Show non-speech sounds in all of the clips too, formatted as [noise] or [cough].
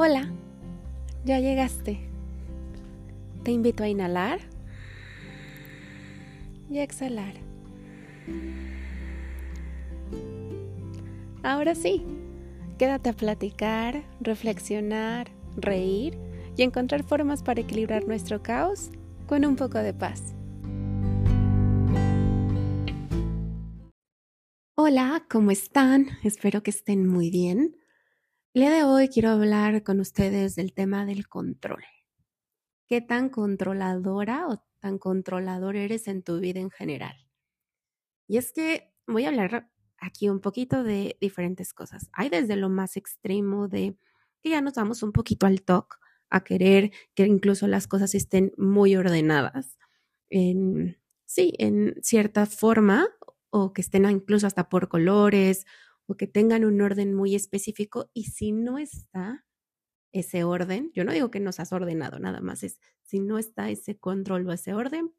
Hola, ya llegaste. Te invito a inhalar y a exhalar. Ahora sí, quédate a platicar, reflexionar, reír y encontrar formas para equilibrar nuestro caos con un poco de paz. Hola, ¿cómo están? Espero que estén muy bien. El día de hoy quiero hablar con ustedes del tema del control. ¿Qué tan controladora o tan controlador eres en tu vida en general? Y es que voy a hablar aquí un poquito de diferentes cosas. Hay desde lo más extremo de que ya nos vamos un poquito al toque a querer que incluso las cosas estén muy ordenadas en, sí, en cierta forma o que estén incluso hasta por colores o que tengan un orden muy específico y si no está ese orden, yo no digo que nos has ordenado, nada más es si no está ese control o ese orden,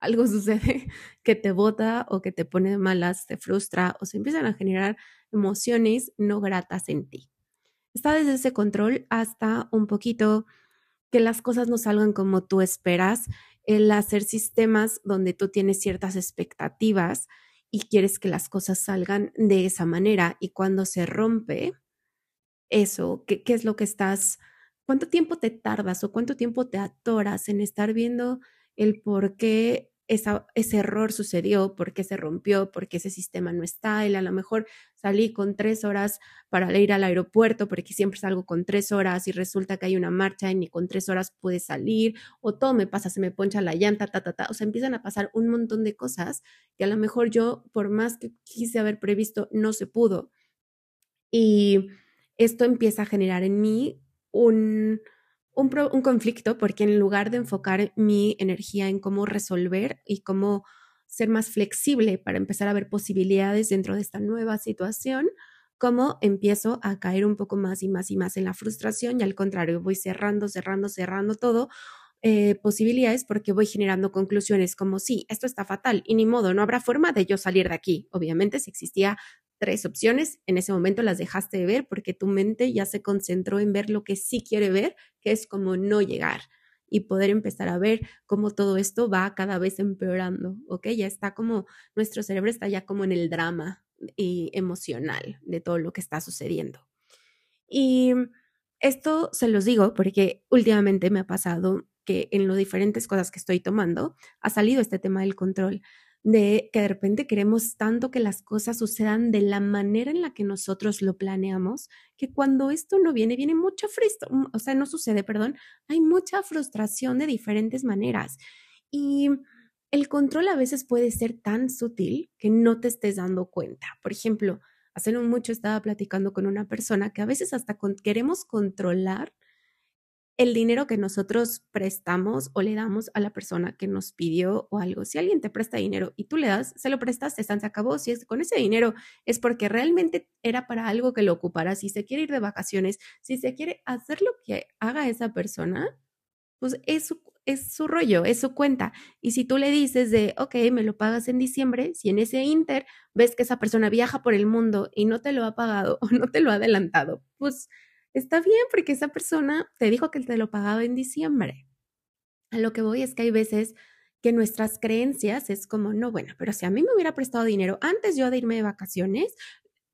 algo [laughs] sucede que te bota o que te pone malas, te frustra o se empiezan a generar emociones no gratas en ti. Está desde ese control hasta un poquito que las cosas no salgan como tú esperas, el hacer sistemas donde tú tienes ciertas expectativas y quieres que las cosas salgan de esa manera. Y cuando se rompe eso, ¿qué, qué es lo que estás, cuánto tiempo te tardas o cuánto tiempo te atoras en estar viendo el por qué ese error sucedió, por qué se rompió, por qué ese sistema no está. Y a lo mejor salí con tres horas para ir al aeropuerto, porque siempre salgo con tres horas y resulta que hay una marcha y ni con tres horas puede salir, o todo me pasa, se me poncha la llanta, ta, ta, ta. O sea, empiezan a pasar un montón de cosas que a lo mejor yo, por más que quise haber previsto, no se pudo. Y esto empieza a generar en mí un, un, conflicto porque en lugar de enfocar mi energía en cómo resolver y cómo ser más flexible para empezar a ver posibilidades dentro de esta nueva situación, cómo empiezo a caer un poco más y más y más en la frustración y al contrario, voy cerrando, cerrando, cerrando todo. Eh, posibilidades porque voy generando conclusiones como sí, esto está fatal y ni modo, no habrá forma de yo salir de aquí. Obviamente, si existía tres opciones, en ese momento las dejaste de ver porque tu mente ya se concentró en ver lo que sí quiere ver, que es como no llegar y poder empezar a ver cómo todo esto va cada vez empeorando, ¿ok? Ya está como, nuestro cerebro está ya como en el drama y emocional de todo lo que está sucediendo. Y esto se los digo porque últimamente me ha pasado que en las diferentes cosas que estoy tomando ha salido este tema del control de que de repente queremos tanto que las cosas sucedan de la manera en la que nosotros lo planeamos, que cuando esto no viene, viene mucha frustración, mm, o sea, no sucede, perdón, hay mucha frustración de diferentes maneras. Y el control a veces puede ser tan sutil que no te estés dando cuenta. Por ejemplo, hace mucho estaba platicando con una persona que a veces hasta queremos controlar el dinero que nosotros prestamos o le damos a la persona que nos pidió o algo. Si alguien te presta dinero y tú le das, se lo prestas, se acabó. Si con ese dinero es porque realmente era para algo que lo ocupara. Si se quiere ir de vacaciones, si se quiere hacer lo que haga esa persona, pues es su, es su rollo, es su cuenta. Y si tú le dices de, ok, me lo pagas en diciembre, si en ese inter ves que esa persona viaja por el mundo y no te lo ha pagado [laughs] o no te lo ha adelantado, pues está bien porque esa persona te dijo que te lo pagaba en diciembre. A lo que voy es que hay veces que nuestras creencias es como, no, bueno, pero si a mí me hubiera prestado dinero antes yo de irme de vacaciones,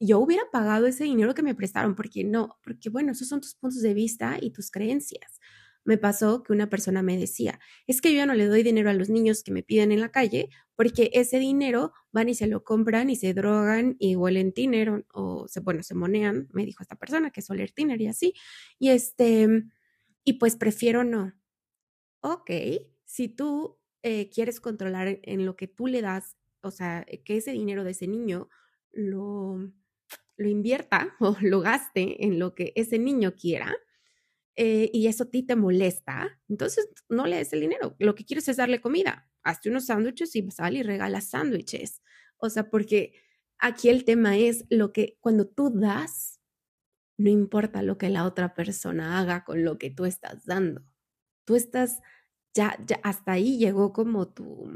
yo hubiera pagado ese dinero que me prestaron, porque no, porque bueno, esos son tus puntos de vista y tus creencias me pasó que una persona me decía, es que yo ya no le doy dinero a los niños que me piden en la calle porque ese dinero van y se lo compran y se drogan y huelen tiner o, se, bueno, se monean, me dijo esta persona que es oler tiner y así. Y este, y pues prefiero no. Ok, si tú eh, quieres controlar en lo que tú le das, o sea, que ese dinero de ese niño lo, lo invierta [laughs] o lo gaste en lo que ese niño quiera, eh, y eso a ti te molesta, entonces no le des el dinero. Lo que quieres es darle comida. Hazte unos sándwiches y sal y regala sándwiches. O sea, porque aquí el tema es lo que cuando tú das, no importa lo que la otra persona haga con lo que tú estás dando. Tú estás, ya, ya hasta ahí llegó como tu,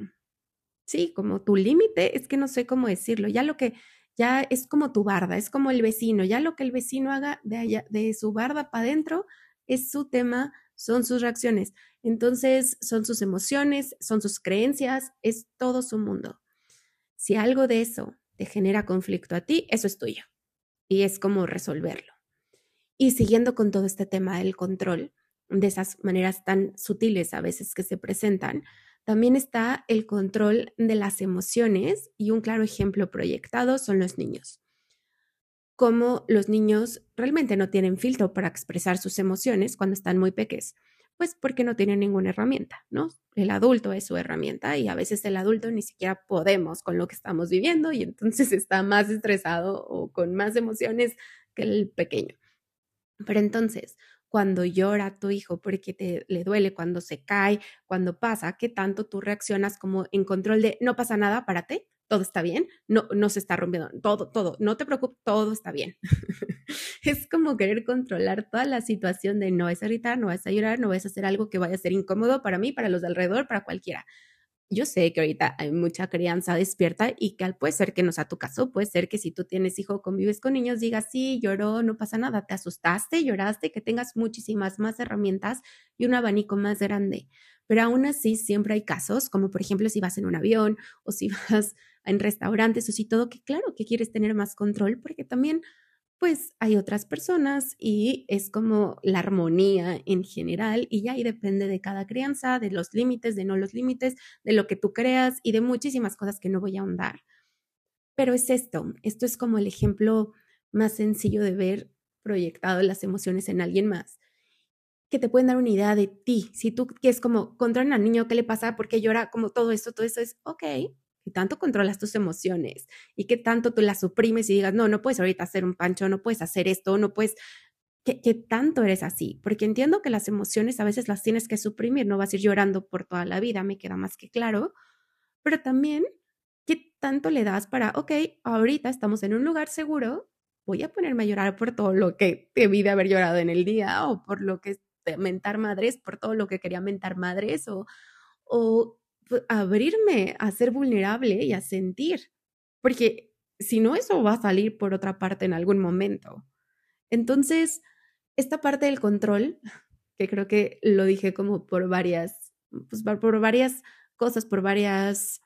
sí, como tu límite, es que no sé cómo decirlo. Ya lo que ya es como tu barda, es como el vecino, ya lo que el vecino haga de, allá, de su barda para adentro es su tema, son sus reacciones. Entonces, son sus emociones, son sus creencias, es todo su mundo. Si algo de eso te genera conflicto a ti, eso es tuyo. Y es como resolverlo. Y siguiendo con todo este tema del control, de esas maneras tan sutiles a veces que se presentan, también está el control de las emociones y un claro ejemplo proyectado son los niños. Como los niños realmente no tienen filtro para expresar sus emociones cuando están muy pequeños, pues porque no tienen ninguna herramienta, ¿no? El adulto es su herramienta y a veces el adulto ni siquiera podemos con lo que estamos viviendo y entonces [laughs] está más estresado o con más emociones que el pequeño. Pero entonces, cuando llora tu hijo porque te le duele, cuando se cae, cuando pasa, qué tanto tú reaccionas como en control de no pasa nada, párate, todo está bien, no, no se está rompiendo, todo, todo, no te preocupes, todo está bien. [laughs] es como querer controlar toda la situación de no vas a gritar, no vas a llorar, no vas a hacer algo que vaya a ser incómodo para mí, para los de alrededor, para cualquiera yo sé que ahorita hay mucha crianza despierta y que puede ser que no sea tu caso, puede ser que si tú tienes hijo, convives con niños, digas, sí, lloró, no pasa nada, te asustaste, lloraste, que tengas muchísimas más herramientas y un abanico más grande. Pero aún así, siempre hay casos, como por ejemplo si vas en un avión o si [laughs] vas en restaurantes o si todo, que claro que quieres tener más control, porque también pues hay otras personas y es como la armonía en general y ya ahí depende de cada crianza, de los límites, de no los límites, de lo que tú creas y de muchísimas cosas que no voy a ahondar. Pero es esto, esto es como el ejemplo más sencillo de ver proyectado las emociones en alguien más, que te pueden dar una idea de ti. Si tú quieres como controlar al niño, ¿qué le pasa? ¿Por qué llora? Como todo eso, todo eso es, ok, qué tanto controlas tus emociones y qué tanto tú las suprimes y digas, no, no puedes ahorita hacer un pancho, no puedes hacer esto, no puedes, ¿qué, qué tanto eres así? Porque entiendo que las emociones a veces las tienes que suprimir, no vas a ir llorando por toda la vida, me queda más que claro, pero también, ¿qué tanto le das para, ok, ahorita estamos en un lugar seguro, voy a ponerme a llorar por todo lo que debí de haber llorado en el día o por lo que mentar madres, por todo lo que quería mentar madres o, o abrirme a ser vulnerable y a sentir, porque si no, eso va a salir por otra parte en algún momento. Entonces, esta parte del control, que creo que lo dije como por varias, pues por varias cosas, por varias,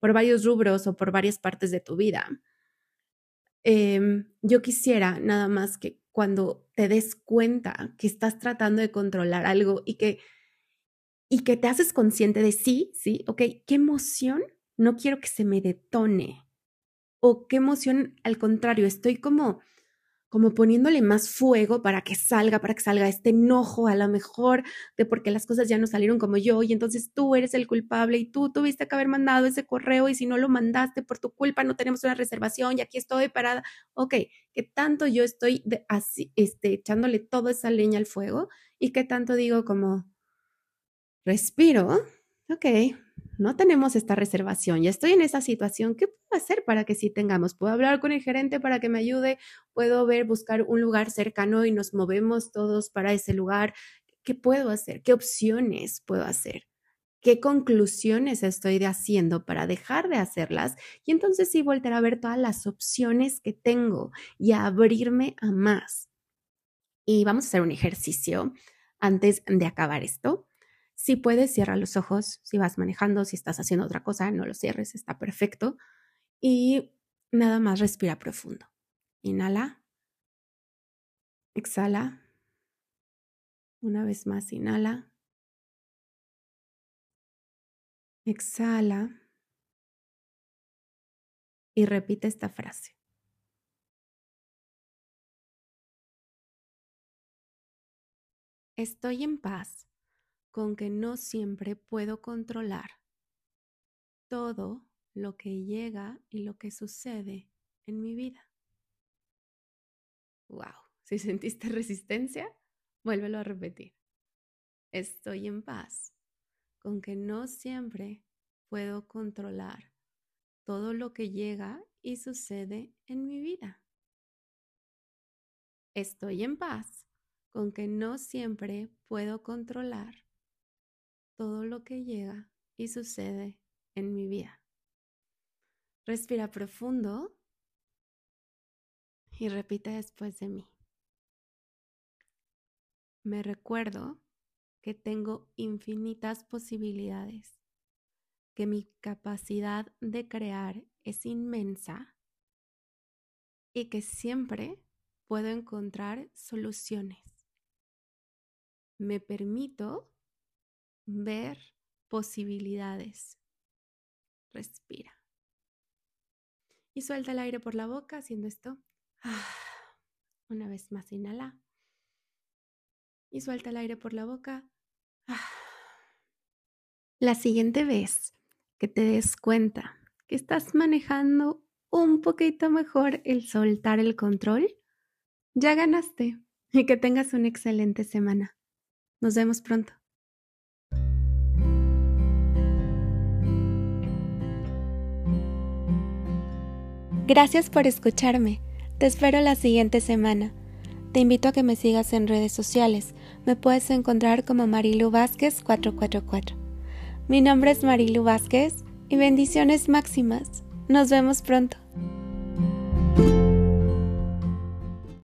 por varios rubros o por varias partes de tu vida. Em, yo quisiera nada más que cuando te des cuenta que estás tratando de controlar algo y que y que te haces consciente de sí, sí, ok, ¿qué emoción no quiero que se me detone? O qué emoción, al contrario, estoy como, como poniéndole más fuego para que salga, para que salga este enojo a lo mejor de porque las cosas ya no salieron como yo y entonces tú eres el culpable y tú tuviste que haber mandado ese correo y si no lo mandaste por tu culpa no tenemos una reservación y aquí estoy parada. Ok, que tanto yo estoy así, este, echándole toda esa leña al fuego y que tanto digo como, respiro, ok, no tenemos esta reservación, ya estoy en esa situación, ¿qué puedo hacer para que sí tengamos? ¿Puedo hablar con el gerente para que me ayude? ¿Puedo ver, buscar un lugar cercano y nos movemos todos para ese lugar? ¿Qué puedo hacer? ¿Qué opciones puedo hacer? ¿Qué conclusiones estoy haciendo para dejar de hacerlas? Y entonces sí volver a ver todas las opciones que tengo y a abrirme a más. Y vamos a hacer un ejercicio antes de acabar esto. Si puedes, cierra los ojos. Si vas manejando, si estás haciendo otra cosa, no los cierres, está perfecto. Y nada más respira profundo. Inhala. Exhala. Una vez más, inhala. Exhala. Y repite esta frase. Estoy en paz con que no siempre puedo controlar todo lo que llega y lo que sucede en mi vida. Wow, si [laughs] sentiste resistencia, vuélvelo a repetir. Estoy en paz con que no siempre puedo controlar todo lo que llega y sucede en mi vida. Estoy en paz con que no siempre puedo controlar todo lo que llega y sucede en mi vida. Respira profundo y repite después de mí. Me recuerdo que tengo infinitas posibilidades, que mi capacidad de crear es inmensa y que siempre puedo encontrar soluciones. Me permito ver posibilidades. Respira. Y suelta el aire por la boca haciendo esto. [sighs] Una vez más, inhala. Y suelta el aire por la boca. [sighs] La siguiente vez que te des cuenta que estás manejando un poquito mejor el soltar el control, ya ganaste y que tengas una excelente semana. Nos vemos pronto. Gracias por escucharme. Te espero la siguiente semana. Te invito a que me sigas en redes sociales. Me puedes encontrar como Marilu Vázquez 444. Mi nombre es Marilu Vázquez y bendiciones máximas. Nos vemos pronto.